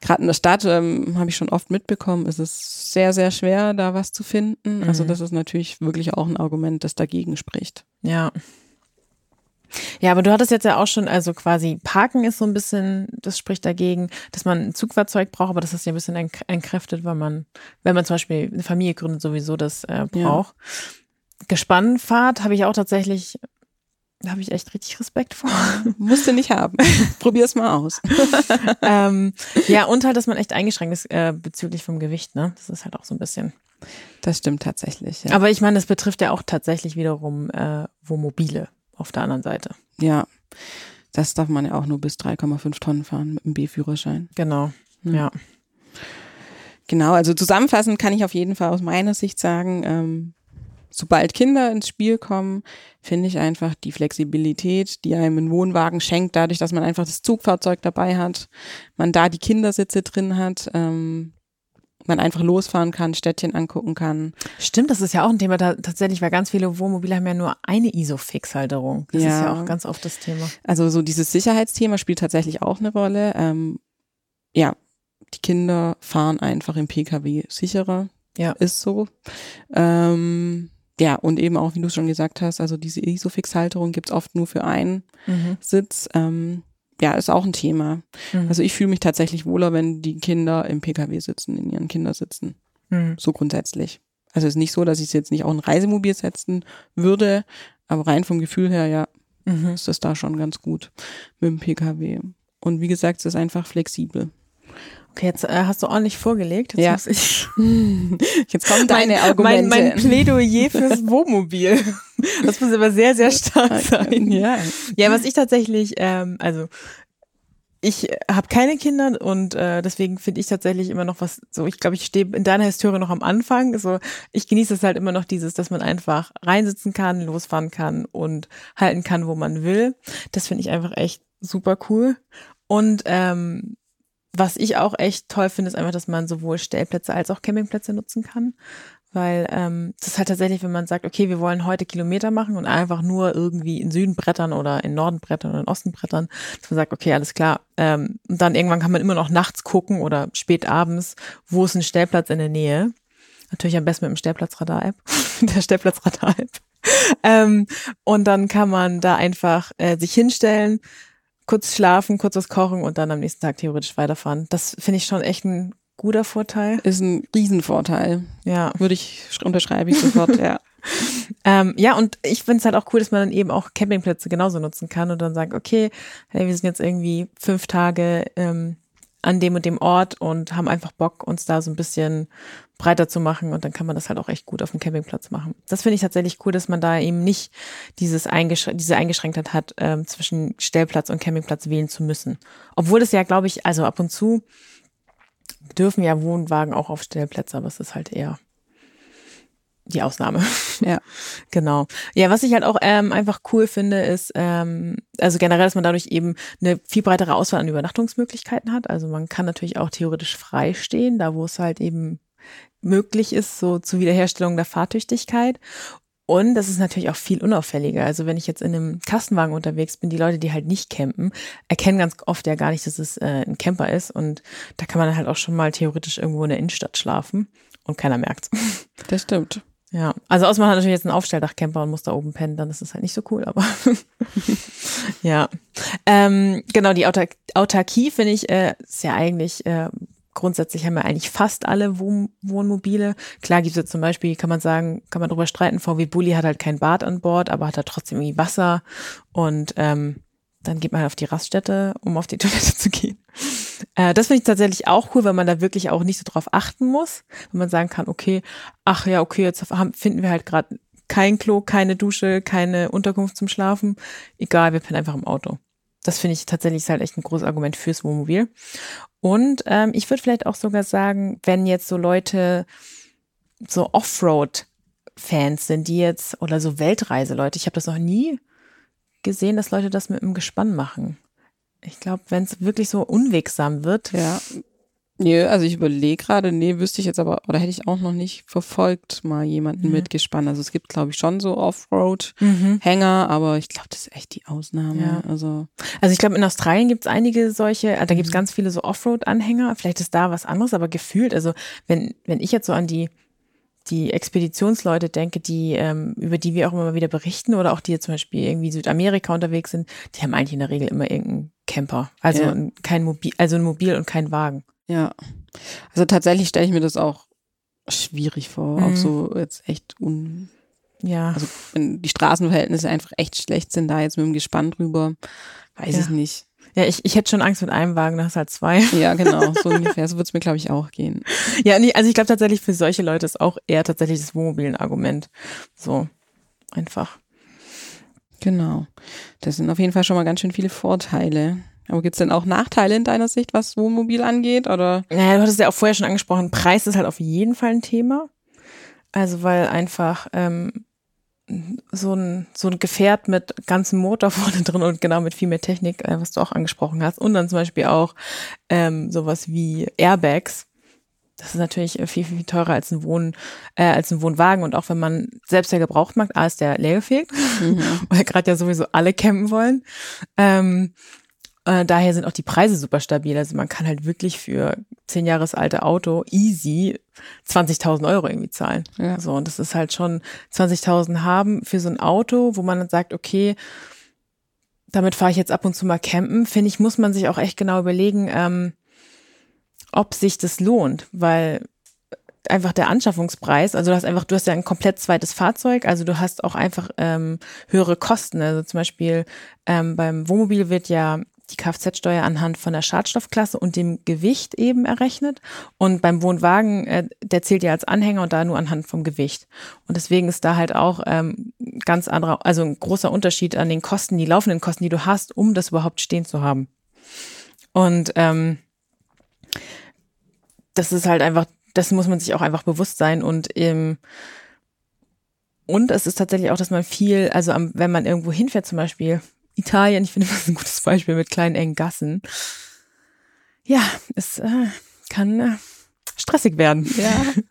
Gerade in der Stadt ähm, habe ich schon oft mitbekommen, ist es sehr, sehr schwer, da was zu finden. Also das ist natürlich wirklich auch ein Argument, das dagegen spricht. Ja. Ja, aber du hattest jetzt ja auch schon, also quasi Parken ist so ein bisschen, das spricht dagegen, dass man ein Zugfahrzeug braucht, aber das ist ja ein bisschen entkräftet, weil man, wenn man zum Beispiel eine Familie gründet, sowieso das äh, braucht. Gespannfahrt habe ich auch tatsächlich, da habe ich echt richtig Respekt vor. Musst du nicht haben. Probier's mal aus. ähm, ja, und halt, dass man echt eingeschränkt ist äh, bezüglich vom Gewicht, ne? Das ist halt auch so ein bisschen. Das stimmt tatsächlich. Ja. Aber ich meine, das betrifft ja auch tatsächlich wiederum äh, Wohnmobile auf der anderen Seite. ja. Das darf man ja auch nur bis 3,5 Tonnen fahren mit dem B-Führerschein. Genau. Hm. Ja. Genau, also zusammenfassend kann ich auf jeden Fall aus meiner Sicht sagen, ähm, sobald Kinder ins Spiel kommen, finde ich einfach die Flexibilität, die einem ein Wohnwagen schenkt, dadurch, dass man einfach das Zugfahrzeug dabei hat, man da die Kindersitze drin hat, ähm, man einfach losfahren kann, Städtchen angucken kann. Stimmt, das ist ja auch ein Thema da, tatsächlich, weil ganz viele Wohnmobile haben ja nur eine ISO-Fix-Halterung. Das ist Ja. ja auch ganz oft das Thema. Also so dieses Sicherheitsthema spielt tatsächlich auch eine Rolle. Ähm, ja, die Kinder fahren einfach im Pkw sicherer. Ja. Ist so. Ähm, ja, und eben auch, wie du schon gesagt hast, also diese Isofix-Halterung gibt's oft nur für einen Mhm. Sitz. Ähm, ja, ist auch ein Thema. Mhm. Also ich fühle mich tatsächlich wohler, wenn die Kinder im Pkw sitzen, in ihren Kindersitzen. Mhm. So grundsätzlich. Also es ist nicht so, dass ich es jetzt nicht auch in ein Reisemobil setzen würde, aber rein vom Gefühl her, ja, Mhm. ist das da schon ganz gut mit dem Pkw. Und wie gesagt, es ist einfach flexibel. Okay, jetzt äh, hast du ordentlich vorgelegt. Jetzt Ja. muss ich Jetzt kommen deine mein, Argumente. Mein, mein Plädoyer fürs Wohnmobil. Das muss aber sehr, sehr stark sein. ja. Ja, was ich tatsächlich, ähm, also ich habe keine Kinder und äh, deswegen finde ich tatsächlich immer noch was, so ich glaube, ich stehe in deiner Historie noch am Anfang. So, ich genieße es halt immer noch dieses, dass man einfach reinsitzen kann, losfahren kann und halten kann, wo man will. Das finde ich einfach echt super cool. Und ähm, was ich auch echt toll finde, ist einfach, dass man sowohl Stellplätze als auch Campingplätze nutzen kann. Weil ähm, das ist halt tatsächlich, wenn man sagt, okay, wir wollen heute Kilometer machen und einfach nur irgendwie in Süden brettern oder in Norden brettern oder in Osten brettern, dass man sagt, okay, alles klar. Ähm, und dann irgendwann kann man immer noch nachts gucken oder spät abends, wo ist ein Stellplatz in der Nähe. Natürlich am besten mit dem Stellplatzradar-App, der Stellplatzradar-App. Ähm, und dann kann man da einfach äh, sich hinstellen, kurz schlafen, kurz was kochen und dann am nächsten Tag theoretisch weiterfahren. Das finde ich schon echt ein guter Vorteil. Ist ein Riesenvorteil. Ja. Würde ich, unterschreibe ich sofort, ja. Ähm, ja, und ich finde es halt auch cool, dass man dann eben auch Campingplätze genauso nutzen kann und dann sagt, okay, hey, wir sind jetzt irgendwie fünf Tage ähm, an dem und dem Ort und haben einfach Bock, uns da so ein bisschen breiter zu machen und dann kann man das halt auch echt gut auf dem Campingplatz machen. Das finde ich tatsächlich cool, dass man da eben nicht dieses eingesch diese Eingeschränktheit hat, ähm, zwischen Stellplatz und Campingplatz wählen zu müssen. Obwohl das ja, glaube ich, also ab und zu dürfen ja Wohnwagen auch auf Stellplätze, aber es ist halt eher die Ausnahme. Ja. Genau. Ja, was ich halt auch ähm, einfach cool finde, ist, ähm, also generell, dass man dadurch eben eine viel breitere Auswahl an Übernachtungsmöglichkeiten hat. Also man kann natürlich auch theoretisch frei stehen, da wo es halt eben möglich ist, so zur Wiederherstellung der Fahrtüchtigkeit. Und das ist natürlich auch viel unauffälliger. Also wenn ich jetzt in einem Kastenwagen unterwegs bin, die Leute, die halt nicht campen, erkennen ganz oft ja gar nicht, dass es äh, ein Camper ist. Und da kann man halt auch schon mal theoretisch irgendwo in der Innenstadt schlafen und keiner merkt's. Das stimmt. Ja, also außer man hat natürlich jetzt einen Aufstelldachcamper und muss da oben pennen, dann ist es halt nicht so cool, aber ja. Ähm, genau, die Autark Autarkie finde ich, äh, ist ja eigentlich, äh, grundsätzlich haben wir eigentlich fast alle Wohn Wohnmobile. Klar gibt es jetzt zum Beispiel, kann man sagen, kann man drüber streiten, VW Bulli hat halt kein Bad an Bord, aber hat da trotzdem irgendwie Wasser und ähm, dann geht man halt auf die Raststätte, um auf die Toilette zu gehen. Äh, das finde ich tatsächlich auch cool, weil man da wirklich auch nicht so drauf achten muss. Wenn man sagen kann, okay, ach ja, okay, jetzt haben, finden wir halt gerade kein Klo, keine Dusche, keine Unterkunft zum Schlafen. Egal, wir pennen einfach im Auto. Das finde ich tatsächlich halt echt ein großes Argument fürs Wohnmobil. Und ähm, ich würde vielleicht auch sogar sagen, wenn jetzt so Leute so Offroad-Fans sind, die jetzt, oder so Weltreiseleute, ich habe das noch nie gesehen, dass Leute das mit einem Gespann machen. Ich glaube, wenn es wirklich so unwegsam wird. Ja. Nee, also ich überlege gerade, nee, wüsste ich jetzt aber, oder hätte ich auch noch nicht verfolgt, mal jemanden Mhm. mit Gespann. Also es gibt, glaube ich, schon so Offroad-Hänger, aber ich glaube, das ist echt die Ausnahme. Ja. Also Also ich glaube, in Australien gibt es einige solche, äh, da gibt es Mhm. ganz viele so Offroad-Anhänger. Vielleicht ist da was anderes, aber gefühlt, also wenn, wenn ich jetzt so an die die Expeditionsleute denke, die ähm, über die wir auch immer wieder berichten oder auch die jetzt zum Beispiel irgendwie Südamerika unterwegs sind, die haben eigentlich in der Regel immer irgendeinen Camper, also Ja. ein, kein Mobil, also ein Mobil und kein Wagen. Ja. Also tatsächlich stelle ich mir das auch schwierig vor, Mhm. auch so jetzt echt un, Ja, also wenn die Straßenverhältnisse einfach echt schlecht sind, da jetzt mit dem Gespann drüber, weiß Ja. ich nicht. ja, ich, ich hätte schon Angst mit einem Wagen, da hast du halt zwei. Ja, genau, so ungefähr. So wird es mir, glaube ich, auch gehen. Ja, nee, also ich glaube tatsächlich für solche Leute ist auch eher tatsächlich das Wohnmobil ein Argument. So einfach. Genau. Das sind auf jeden Fall schon mal ganz schön viele Vorteile. Aber gibt's denn auch Nachteile in deiner Sicht, was Wohnmobil angeht? Oder? Naja, du hattest ja auch vorher schon angesprochen, Preis ist halt auf jeden Fall ein Thema. Also weil einfach ähm, so ein so ein Gefährt mit ganzem Motor vorne drin und genau mit viel mehr Technik, äh, was du auch angesprochen hast, und dann zum Beispiel auch ähm, sowas wie Airbags. Das ist natürlich äh, viel, viel teurer als ein Wohn, äh, als ein Wohnwagen. Und auch wenn man selbst der Gebrauchtmarkt, A ist der leergefegt, weil gerade ja sowieso alle campen wollen. Ähm, äh, daher sind auch die Preise super stabil. Also man kann halt wirklich für zehn Jahres alte Auto easy 20.000 Euro irgendwie zahlen. Ja. So, und das ist halt schon 20.000 haben für so ein Auto, wo man dann sagt, okay, damit fahre ich jetzt ab und zu mal campen, finde ich, muss man sich auch echt genau überlegen, ähm, ob sich das lohnt, weil einfach der Anschaffungspreis, also du hast einfach, du hast ja ein komplett zweites Fahrzeug, also du hast auch einfach ähm, höhere Kosten. Also zum Beispiel ähm, beim Wohnmobil wird ja die Kfz-Steuer anhand von der Schadstoffklasse und dem Gewicht eben errechnet. Und beim Wohnwagen, äh, der zählt ja als Anhänger und da nur anhand vom Gewicht. Und deswegen ist da halt auch ähm, ganz anderer, also ein großer Unterschied an den Kosten, die laufenden Kosten, die du hast, um das überhaupt stehen zu haben. Und ähm, das ist halt einfach, das muss man sich auch einfach bewusst sein und ähm, und es ist tatsächlich auch, dass man viel, also am, wenn man irgendwo hinfährt, zum Beispiel Italien, ich finde das ist ein gutes Beispiel mit kleinen engen Gassen. Ja, es äh, kann äh, stressig werden. Ja.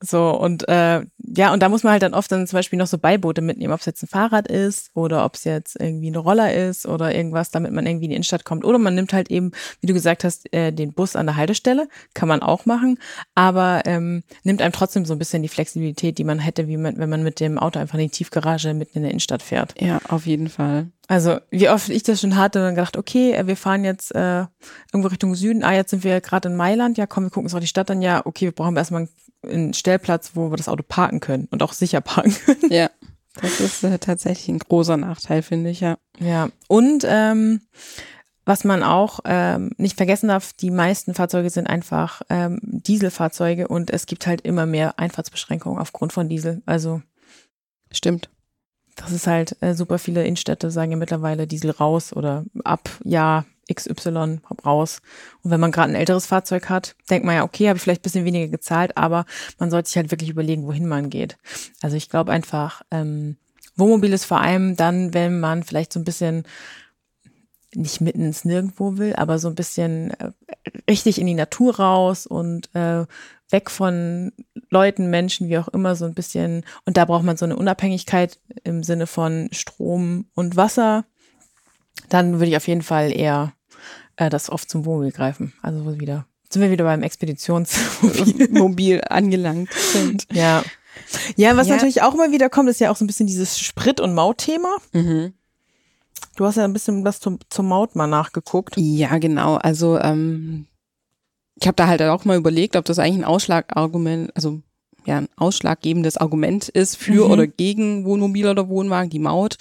So, und äh, ja, und da muss man halt dann oft dann zum Beispiel noch so Beiboote mitnehmen, ob es jetzt ein Fahrrad ist oder ob es jetzt irgendwie eine Roller ist oder irgendwas, damit man irgendwie in die Innenstadt kommt. Oder man nimmt halt eben, wie du gesagt hast, äh, den Bus an der Haltestelle, kann man auch machen, aber ähm, nimmt einem trotzdem so ein bisschen die Flexibilität, die man hätte, wie man, wenn man mit dem Auto einfach in die Tiefgarage mitten in der Innenstadt fährt. Ja, auf jeden Fall. Also wie oft ich das schon hatte, dann gedacht, okay, äh, wir fahren jetzt äh, irgendwo Richtung Süden. Ah, jetzt sind wir gerade in Mailand. Ja, komm, wir gucken uns auch die Stadt an. Ja, okay, wir brauchen erstmal einen Stellplatz, wo wir das Auto parken können und auch sicher parken können. Ja, das ist äh, tatsächlich ein großer Nachteil, finde ich, ja. Ja, und ähm, was man auch ähm, nicht vergessen darf, die meisten Fahrzeuge sind einfach ähm, Dieselfahrzeuge und es gibt halt immer mehr Einfahrtsbeschränkungen aufgrund von Diesel. Also stimmt. Das ist halt äh, super viele Innenstädte sagen ja mittlerweile Diesel raus oder ab Jahr XY raus. Und wenn man gerade ein älteres Fahrzeug hat, denkt man ja, okay, habe ich vielleicht bisschen weniger gezahlt, aber man sollte sich halt wirklich überlegen, wohin man geht. Also ich glaube einfach, ähm, Wohnmobil ist vor allem dann, wenn man vielleicht so ein bisschen nicht mitten ins Nirgendwo will, aber so ein bisschen äh, richtig in die Natur raus und äh, weg von Leuten, Menschen, wie auch immer, so ein bisschen. Und da braucht man so eine Unabhängigkeit im Sinne von Strom und Wasser. Dann würde ich auf jeden Fall eher äh, das oft zum Wohnmobil greifen. Also wieder sind wir wieder beim Expeditionsmobil angelangt sind. Ja. Ja, was ja. natürlich auch immer wieder kommt, ist ja auch so ein bisschen dieses Sprit- und Mautthema. Mhm. Du hast ja ein bisschen was zum, zum Maut mal nachgeguckt. Ja, genau. Also ähm, ich habe da halt auch mal überlegt, ob das eigentlich ein Ausschlagargument, also ja, ein ausschlaggebendes Argument ist für mhm. oder gegen Wohnmobil oder Wohnwagen, die Maut.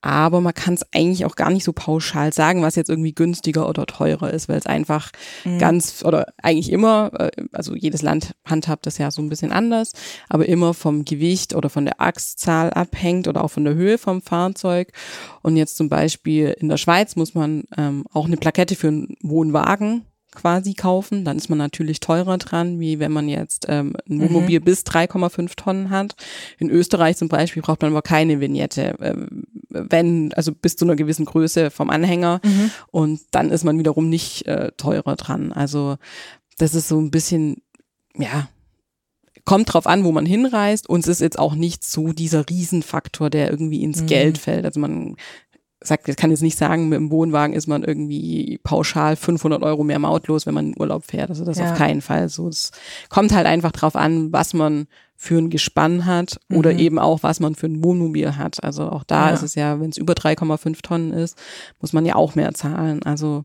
Aber man kann es eigentlich auch gar nicht so pauschal sagen, was jetzt irgendwie günstiger oder teurer ist, weil es einfach mhm. ganz oder eigentlich immer, äh, also jedes Land handhabt das ja so ein bisschen anders, aber immer vom Gewicht oder von der Achszahl abhängt oder auch von der Höhe vom Fahrzeug. Und jetzt zum Beispiel in der Schweiz muss man ähm, auch eine Plakette für einen Wohnwagen quasi kaufen, dann ist man natürlich teurer dran, wie wenn man jetzt ähm, ein mhm. Wohnmobil mhm. bis 3,5 Tonnen hat. In Österreich zum Beispiel braucht man aber keine Vignette, äh, wenn, also bis zu einer gewissen Größe vom Anhänger mhm. und dann ist man wiederum nicht äh, teurer dran. Also das ist so ein bisschen, ja, kommt drauf an, wo man hinreist. Und es ist jetzt auch nicht so dieser Riesenfaktor, der irgendwie ins mhm. Geld fällt. Also man sagt, ich kann jetzt nicht sagen, mit dem Wohnwagen ist man irgendwie pauschal 500 Euro mehr mautlos, wenn man in Urlaub fährt. Also das ja. auf keinen Fall so. Es kommt halt einfach drauf an, was man für ein Gespann hat oder mhm. eben auch, was man für ein Wohnmobil hat. Also auch da ja. ist es ja, wenn es über 3,5 Tonnen ist, muss man ja auch mehr zahlen. Also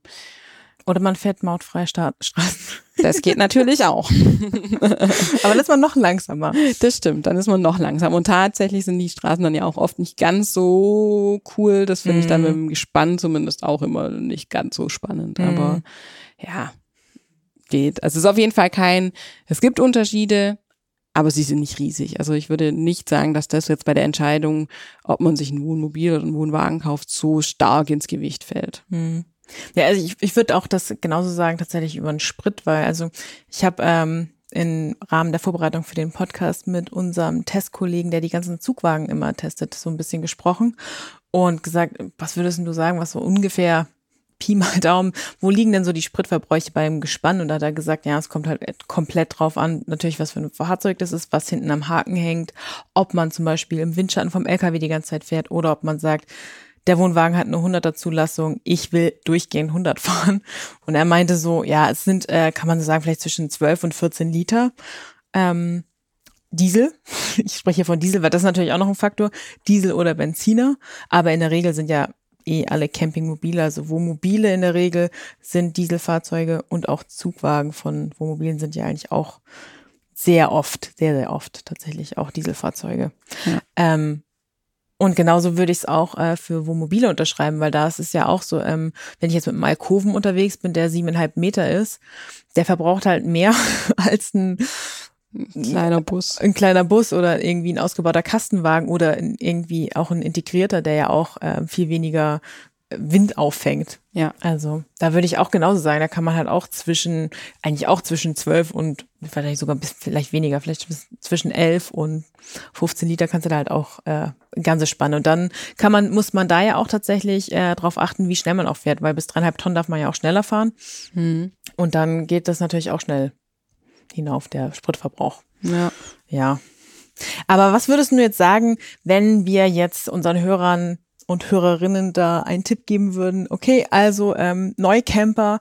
oder man fährt mautfreie Straßen. Das geht natürlich auch. Aber dann ist man noch langsamer. Das stimmt, dann ist man noch langsamer. Und tatsächlich sind die Straßen dann ja auch oft nicht ganz so cool. Das finde mm. ich dann mit mhm. dem Gespann zumindest auch immer nicht ganz so spannend. Mm. Aber ja, geht. Also es ist auf jeden Fall kein, es gibt Unterschiede, aber sie sind nicht riesig. Also ich würde nicht sagen, dass das jetzt bei der Entscheidung, ob man sich ein Wohnmobil oder einen Wohnwagen kauft, so stark ins Gewicht fällt. Mm. Ja, also ich, ich würde auch das genauso sagen, tatsächlich über den Sprit, weil also ich habe ähm, im Rahmen der Vorbereitung für den Podcast mit unserem Testkollegen, der die ganzen Zugwagen immer testet, so ein bisschen gesprochen und gesagt, was würdest du sagen, was so ungefähr Pi mal Daumen, wo liegen denn so die Spritverbräuche beim Gespann? Und da hat er gesagt, ja, es kommt halt komplett drauf an, natürlich, was für ein Fahrzeug das ist, was hinten am Haken hängt, ob man zum Beispiel im Windschatten vom LKW die ganze Zeit fährt oder ob man sagt, der Wohnwagen hat eine 100er Zulassung, ich will durchgehend 100 fahren. Und er meinte so, ja, es sind, äh, kann man so sagen, vielleicht zwischen 12 und 14 Liter. Ähm, Diesel, ich spreche von Diesel, weil das ist natürlich auch noch ein Faktor, Diesel oder Benziner, aber in der Regel sind ja eh alle Campingmobile, also Wohnmobile in der Regel sind Dieselfahrzeuge und auch Zugwagen von Wohnmobilen sind ja eigentlich auch sehr oft, sehr, sehr oft tatsächlich auch Dieselfahrzeuge. Ja. Ähm, und genauso würde ich es auch äh, für Wohnmobile unterschreiben, weil da ist es ja auch so, ähm, wenn ich jetzt mit einem Alkoven unterwegs bin, der siebeneinhalb Meter ist, der verbraucht halt mehr als ein ein kleiner Bus. Ein kleiner Bus oder irgendwie ein ausgebauter Kastenwagen oder irgendwie auch ein integrierter, der ja auch äh, viel weniger Wind auffängt. Ja. Also da würde ich auch genauso sagen, da kann man halt auch zwischen, eigentlich auch zwischen 12 und vielleicht sogar bis vielleicht weniger, vielleicht bis zwischen 11 und 15 Liter kannst du da halt auch äh, ganze Spanne. Und dann kann man, muss man da ja auch tatsächlich äh, darauf achten, wie schnell man auch fährt, weil bis dreieinhalb Tonnen darf man ja auch schneller fahren. Mhm. Und dann geht das natürlich auch schnell hinauf, der Spritverbrauch. Ja. Ja. Aber was würdest du jetzt sagen, wenn wir jetzt unseren Hörern und Hörerinnen da einen Tipp geben würden? Okay, also ähm, Neucamper,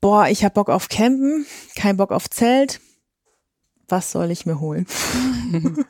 boah, ich hab Bock auf Campen, kein Bock auf Zelt. Was soll ich mir holen?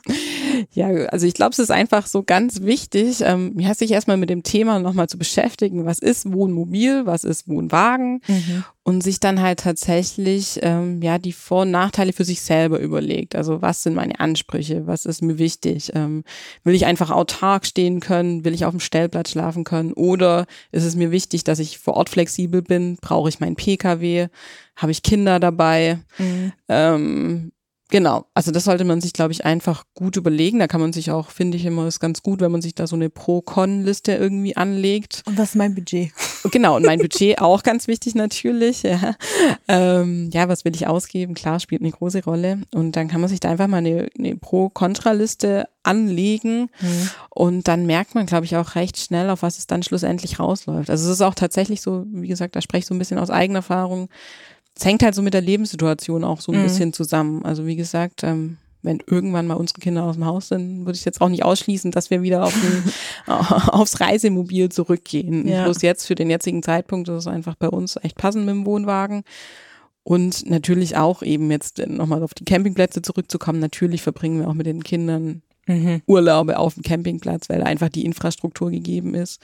Ja, also ich glaube, es ist einfach so ganz wichtig, ähm, ja, sich erstmal mit dem Thema nochmal zu beschäftigen, was ist Wohnmobil, was ist Wohnwagen mhm. und sich dann halt tatsächlich ähm, ja die Vor- und Nachteile für sich selber überlegt. Also was sind meine Ansprüche, was ist mir wichtig? Ähm, will ich einfach autark stehen können? Will ich auf dem Stellplatz schlafen können? Oder ist es mir wichtig, dass ich vor Ort flexibel bin? Brauche ich meinen Pkw? Habe ich Kinder dabei? Mhm. Ähm, Genau, also das sollte man sich, glaube ich, einfach gut überlegen. Da kann man sich auch, finde ich immer, ist ganz gut, wenn man sich da so eine Pro-Con-Liste irgendwie anlegt. Und was ist mein Budget? Genau, und mein Budget auch ganz wichtig natürlich. Ja. Ähm, ja, was will ich ausgeben? Klar, spielt eine große Rolle. Und dann kann man sich da einfach mal eine, eine Pro-Kontra-Liste anlegen mhm. und dann merkt man, glaube ich, auch recht schnell, auf was es dann schlussendlich rausläuft. Also es ist auch tatsächlich so, wie gesagt, da spreche ich so ein bisschen aus eigener Erfahrung, es hängt halt so mit der Lebenssituation auch so ein mhm. bisschen zusammen. Also wie gesagt, ähm, wenn irgendwann mal unsere Kinder aus dem Haus sind, würde ich jetzt auch nicht ausschließen, dass wir wieder auf ein, aufs Reisemobil zurückgehen. Ja. Bloß jetzt für den jetzigen Zeitpunkt ist es einfach bei uns echt passend mit dem Wohnwagen. Und natürlich auch eben jetzt nochmal auf die Campingplätze zurückzukommen. Natürlich verbringen wir auch mit den Kindern mhm. Urlaube auf dem Campingplatz, weil einfach die Infrastruktur gegeben ist.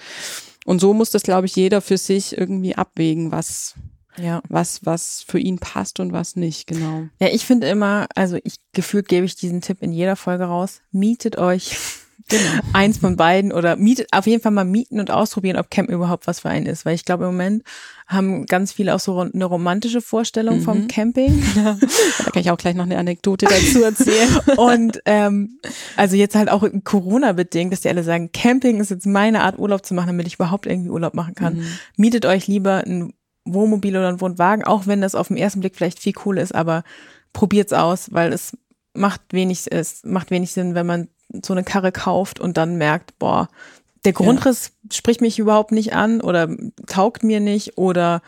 Und so muss das, glaube ich, jeder für sich irgendwie abwägen, was, ja. was, was für ihn passt und was nicht, genau. Ja, ich finde immer, also ich gefühlt gebe ich diesen Tipp in jeder Folge raus. Mietet euch genau. eins von beiden oder mietet auf jeden Fall mal mieten und ausprobieren, ob Camp überhaupt was für einen ist. Weil ich glaube, im Moment haben ganz viele auch so eine romantische Vorstellung mhm. vom Camping. Ja. Da kann ich auch gleich noch eine Anekdote dazu erzählen. und ähm, also jetzt halt auch Corona-bedingt, dass die alle sagen, Camping ist jetzt meine Art, Urlaub zu machen, damit ich überhaupt irgendwie Urlaub machen kann. Mhm. Mietet euch lieber ein Wohnmobil oder ein Wohnwagen, auch wenn das auf den ersten Blick vielleicht viel cool ist, aber probiert's aus, weil es macht wenig, es macht wenig Sinn, wenn man so eine Karre kauft und dann merkt, boah, der Grundriss ja. spricht mich überhaupt nicht an oder taugt mir nicht oder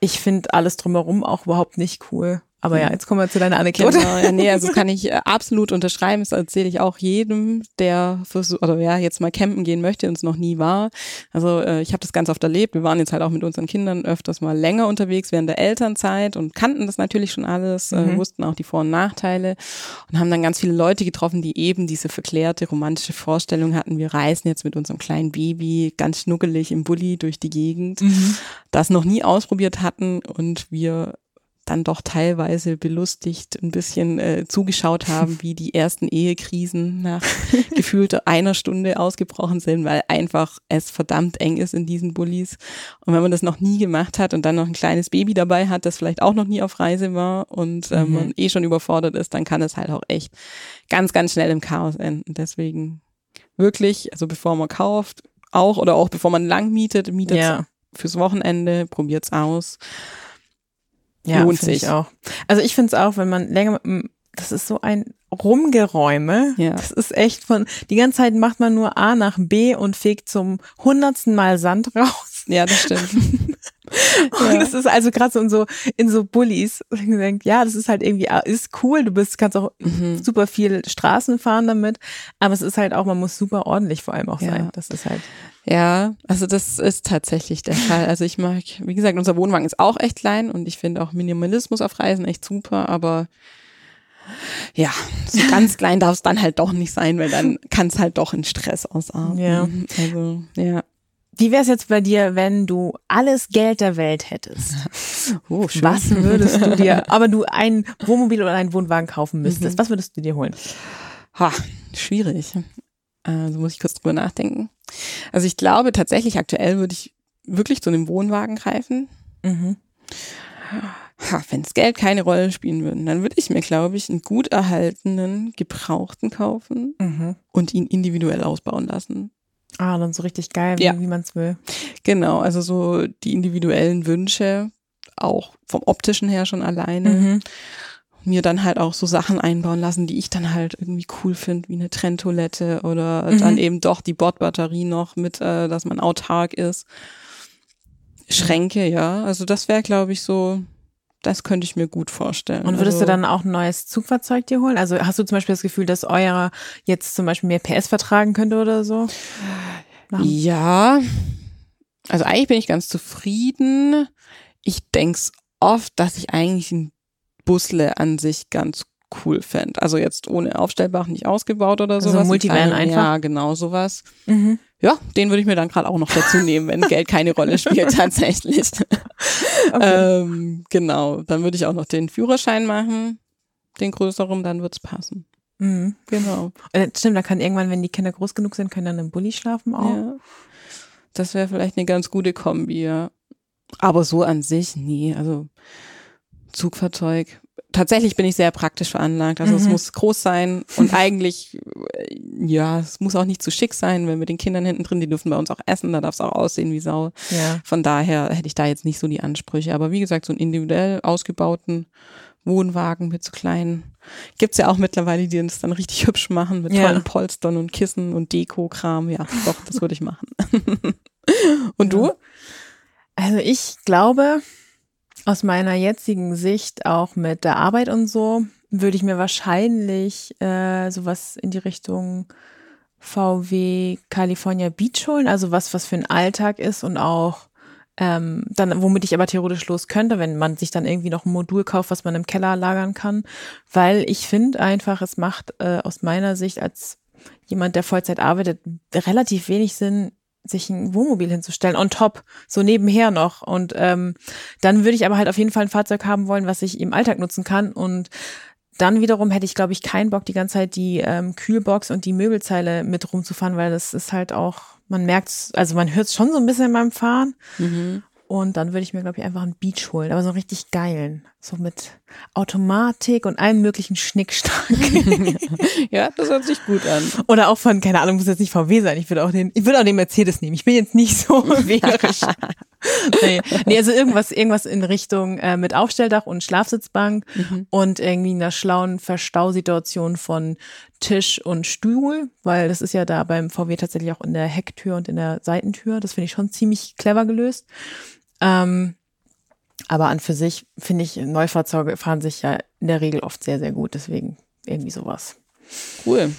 ich finde alles drumherum auch überhaupt nicht cool. Aber ja, jetzt kommen wir zu deiner Anekdote. Genau, ja, nee, also kann ich äh, absolut unterschreiben. Das erzähle ich auch jedem, der versucht, oder ja, jetzt mal campen gehen möchte und es noch nie war. Also äh, ich habe das ganz oft erlebt. Wir waren jetzt halt auch mit unseren Kindern öfters mal länger unterwegs während der Elternzeit und kannten das natürlich schon alles, äh, mhm. wussten auch die Vor- und Nachteile und haben dann ganz viele Leute getroffen, die eben diese verklärte romantische Vorstellung hatten. Wir reisen jetzt mit unserem kleinen Baby ganz schnuckelig im Bulli durch die Gegend, mhm. das noch nie ausprobiert hatten und wir dann doch teilweise belustigt ein bisschen äh, zugeschaut haben, wie die ersten Ehekrisen nach gefühlt einer Stunde ausgebrochen sind, weil einfach es verdammt eng ist in diesen Bullis. Und wenn man das noch nie gemacht hat und dann noch ein kleines Baby dabei hat, das vielleicht auch noch nie auf Reise war und äh, mhm. man eh schon überfordert ist, dann kann es halt auch echt ganz, ganz schnell im Chaos enden. Deswegen wirklich, also bevor man kauft, auch oder auch bevor man lang mietet, mietet ja. fürs Wochenende, probiert's aus. Ja, lohnt sich auch. Also ich finde es auch, wenn man länger, das ist so ein Rumgeräume. Ja. Das ist echt von, die ganze Zeit macht man nur A nach B und fegt zum hundertsten Mal Sand raus. Ja, das stimmt. Und ja. das ist also gerade so in so, in so Bullies. Ich denke, ja, das ist halt irgendwie, ah, ist cool. Du bist, kannst auch mhm. super viel Straßen fahren damit. Aber es ist halt auch, man muss super ordentlich vor allem auch ja. sein. Das ist halt. Ja, also das ist tatsächlich der Fall. Also ich mag, wie gesagt, unser Wohnwagen ist auch echt klein und ich finde auch Minimalismus auf Reisen echt super, aber ja, so ganz klein darf es dann halt doch nicht sein, weil dann kann es halt doch in Stress ausarten. Ja. Also, ja. Wie wäre es jetzt bei dir, wenn du alles Geld der Welt hättest? Oh, schön. Was würdest du dir, aber du ein Wohnmobil oder einen Wohnwagen kaufen müsstest, Mhm. was würdest du dir holen? Ha, schwierig. Also muss ich kurz drüber nachdenken. Also ich glaube tatsächlich aktuell würde ich wirklich zu einem Wohnwagen greifen. Mhm. Ha, wenn das Geld keine Rolle spielen würde, dann würde ich mir, glaube ich, einen gut erhaltenen, gebrauchten kaufen Mhm. und ihn individuell ausbauen lassen. Ah, dann so richtig geil, wie, Ja. wie man es will. Genau, also so die individuellen Wünsche, auch vom optischen her schon alleine. Mhm. Mir dann halt auch so Sachen einbauen lassen, die ich dann halt irgendwie cool finde, wie eine Trenntoilette oder Mhm. dann eben doch die Bordbatterie noch mit, äh, dass man autark ist. Schränke, ja. Also das wäre, glaube ich, so, das könnte ich mir gut vorstellen. Und würdest also, du dann auch ein neues Zugfahrzeug dir holen? Also hast du zum Beispiel das Gefühl, dass euer jetzt zum Beispiel mehr PS vertragen könnte oder so? Nach- Ja, also eigentlich bin ich ganz zufrieden. Ich denk's oft, dass ich eigentlich ein Busle an sich ganz cool fänd. Also jetzt ohne Aufstellbach nicht ausgebaut oder Also sowas. Multivan Ein kleiner- einfach? Ja, genau sowas. Mhm. Ja, den würde ich mir dann gerade auch noch dazu nehmen, wenn Geld keine Rolle spielt tatsächlich. Okay. ähm, genau, dann würde ich auch noch den Führerschein machen, den größeren, dann wird's passen. Mhm. Genau. Äh, Stimmt, da kann irgendwann, wenn die Kinder groß genug sind, können dann im Bulli schlafen auch. Ja. Das wäre vielleicht eine ganz gute Kombi, ja. Aber so an sich, nee, also Zugfahrzeug. Tatsächlich bin ich sehr praktisch veranlagt. Also es Mhm. muss groß sein und eigentlich, äh, ja, es muss auch nicht zu schick sein, weil mit den Kindern hinten drin, die dürfen bei uns auch essen, da darf es auch aussehen wie Sau. Ja. Von daher hätte ich da jetzt nicht so die Ansprüche. Aber wie gesagt, so einen individuell ausgebauten Wohnwagen mit so kleinen, gibt's ja auch mittlerweile, die das dann richtig hübsch machen mit Ja. tollen Polstern und Kissen und Deko-Kram. Ja, doch, das würde ich machen. und du? Also ich glaube, aus meiner jetzigen Sicht auch mit der Arbeit und so, würde ich mir wahrscheinlich äh, sowas in die Richtung VW California Beach holen, also was, was für ein Alltag ist und auch ähm, dann, womit ich aber theoretisch los könnte, wenn man sich dann irgendwie noch ein Modul kauft, was man im Keller lagern kann, weil ich finde einfach, es macht äh, aus meiner Sicht als jemand, der Vollzeit arbeitet, relativ wenig Sinn, sich ein Wohnmobil hinzustellen, on top, so nebenher noch. Und ähm, dann würde ich aber halt auf jeden Fall ein Fahrzeug haben wollen, was ich im Alltag nutzen kann. Und dann wiederum hätte ich, glaube ich, keinen Bock, die ganze Zeit die ähm, Kühlbox und die Möbelzeile mit rumzufahren, weil das ist halt auch, man merkt also man hört es schon so ein bisschen beim Fahren. Mhm. Und dann würde ich mir, glaube ich, einfach einen Beach holen, aber so einen richtig geilen. So mit Automatik und allem möglichen Schnickschnack. Ja, das hört sich gut an. Oder auch von, keine Ahnung, muss jetzt nicht VW sein. Ich würde auch den, ich würde auch den Mercedes nehmen. Ich bin jetzt nicht so wählerisch. nee. nee, also irgendwas, irgendwas in Richtung äh, mit Aufstelldach und Schlafsitzbank und irgendwie einer schlauen Verstausituation von Tisch und Stuhl, weil das ist ja da beim VW tatsächlich auch in der Hecktür und in der Seitentür. Das finde ich schon ziemlich clever gelöst. Ähm, aber an für sich finde ich, Neufahrzeuge fahren sich ja in der Regel oft sehr, sehr gut. Deswegen irgendwie sowas. Cool.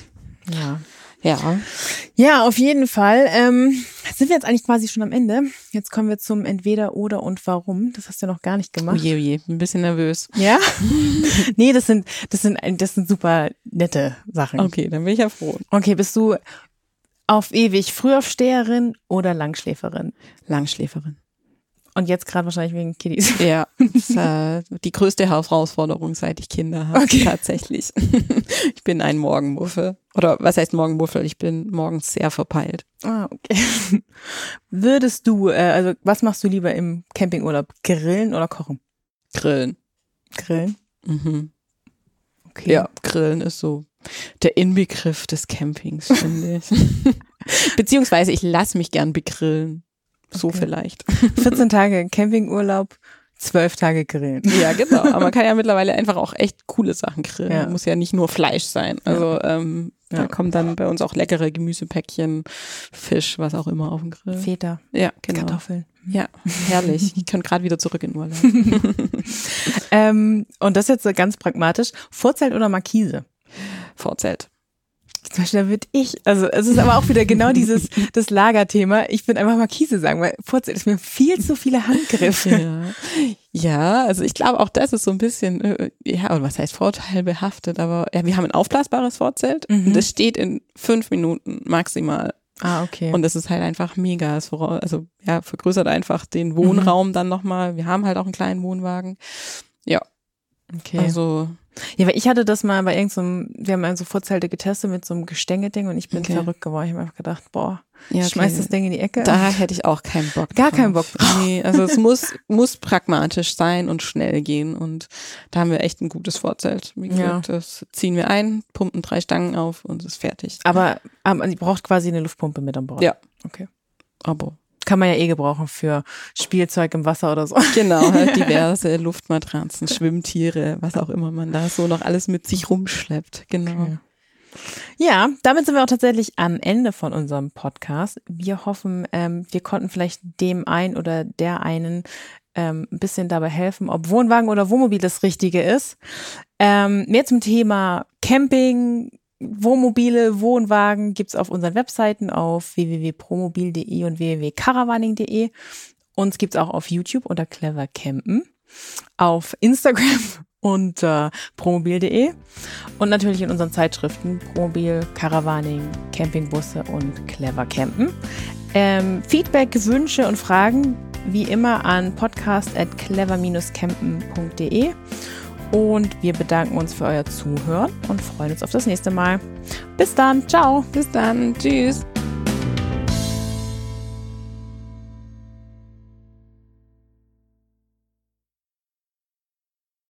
Ja. Ja. Ja, auf jeden Fall. Ähm, sind wir jetzt eigentlich quasi schon am Ende. Jetzt kommen wir zum Entweder, Oder und Warum. Das hast du noch gar nicht gemacht. Oje, oje, bin ein bisschen nervös. Ja? nee, das sind, das sind, das sind super nette Sachen. Okay, dann bin ich ja froh. Okay, bist du auf ewig Frühaufsteherin oder Langschläferin? Langschläferin. Und jetzt gerade wahrscheinlich wegen Kiddies. Ja, das ist äh, die größte Herausforderung, seit ich Kinder habe. Okay. Tatsächlich. Ich bin ein Morgenmuffel. Oder was heißt Morgenmuffel? Ich bin morgens sehr verpeilt. Ah, okay. Würdest du, äh, also was machst du lieber im Campingurlaub? Grillen oder kochen? Grillen. Grillen. Mhm. Okay. Ja, Grillen ist so der Inbegriff des Campings, finde ich. Beziehungsweise ich lasse mich gern begrillen. So Okay. vielleicht. 14 Tage Campingurlaub, 12 Tage Grillen. Ja, genau. Aber man kann ja mittlerweile einfach auch echt coole Sachen grillen. Ja. Muss ja nicht nur Fleisch sein. Also ähm, Ja. da kommen dann bei uns auch leckere Gemüsepäckchen, Fisch, was auch immer auf den Grill. Feta, Ja, genau. Kartoffeln. Ja, herrlich. Ich kann gerade wieder zurück in Urlaub. Ähm, und das jetzt so ganz pragmatisch. Vorzelt oder Markise? Vorzelt. Zum Beispiel, da würde ich, also es ist aber auch wieder genau dieses, das Lagerthema. Ich würde einfach Markise sagen, weil Vorzelt ist mir viel zu viele Handgriffe. Ja. ja, also ich glaube auch das ist so ein bisschen, äh, ja, oder was heißt vorteilbehaftet, aber ja, wir haben ein aufblasbares Vorzelt Mhm. und das steht in fünf Minuten maximal Ah, okay. Und es ist halt einfach mega. Also ja, vergrößert einfach den Wohnraum dann nochmal. Wir haben halt auch einen kleinen Wohnwagen. Ja, okay. also ja, weil ich hatte das mal bei irgendeinem, wir haben so Vorzelte getestet mit so einem Gestänge-Ding und ich bin Okay. verrückt geworden. Ich habe einfach gedacht, boah, ja, ich schmeiß okay. das Ding in die Ecke. Da hätte ich auch keinen Bock. Gar drauf. keinen Bock Nee, also es muss, muss pragmatisch sein und schnell gehen. Und da haben wir echt ein gutes Vorzelt. Wie gesagt, das ziehen wir ein, pumpen drei Stangen auf und es ist fertig. Aber ähm, die braucht quasi eine Luftpumpe mit an Bord. Ja. Okay. Aber Kann man ja eh gebrauchen für Spielzeug im Wasser oder so. genau, halt diverse Luftmatratzen, Schwimmtiere, was auch immer man da so noch alles mit sich rumschleppt. Genau. Okay. Ja, damit sind wir auch tatsächlich am Ende von unserem Podcast. Wir hoffen, ähm, wir konnten vielleicht dem einen oder der einen ähm, ein bisschen dabei helfen, ob Wohnwagen oder Wohnmobil das Richtige ist. Ähm, mehr zum Thema Camping, Wohnmobile, Wohnwagen gibt's auf unseren Webseiten auf www.promobil.de und www.caravaning.de. Uns gibt's auch auf YouTube unter Clever Campen, auf Instagram unter promobil.de und natürlich in unseren Zeitschriften Promobil, Caravaning, Campingbusse und Clever Campen. Ähm, Feedback, Wünsche und Fragen wie immer an podcast at clever-campen.de und wir bedanken uns für euer Zuhören und freuen uns auf das nächste Mal. Bis dann, ciao! Bis dann. Tschüss.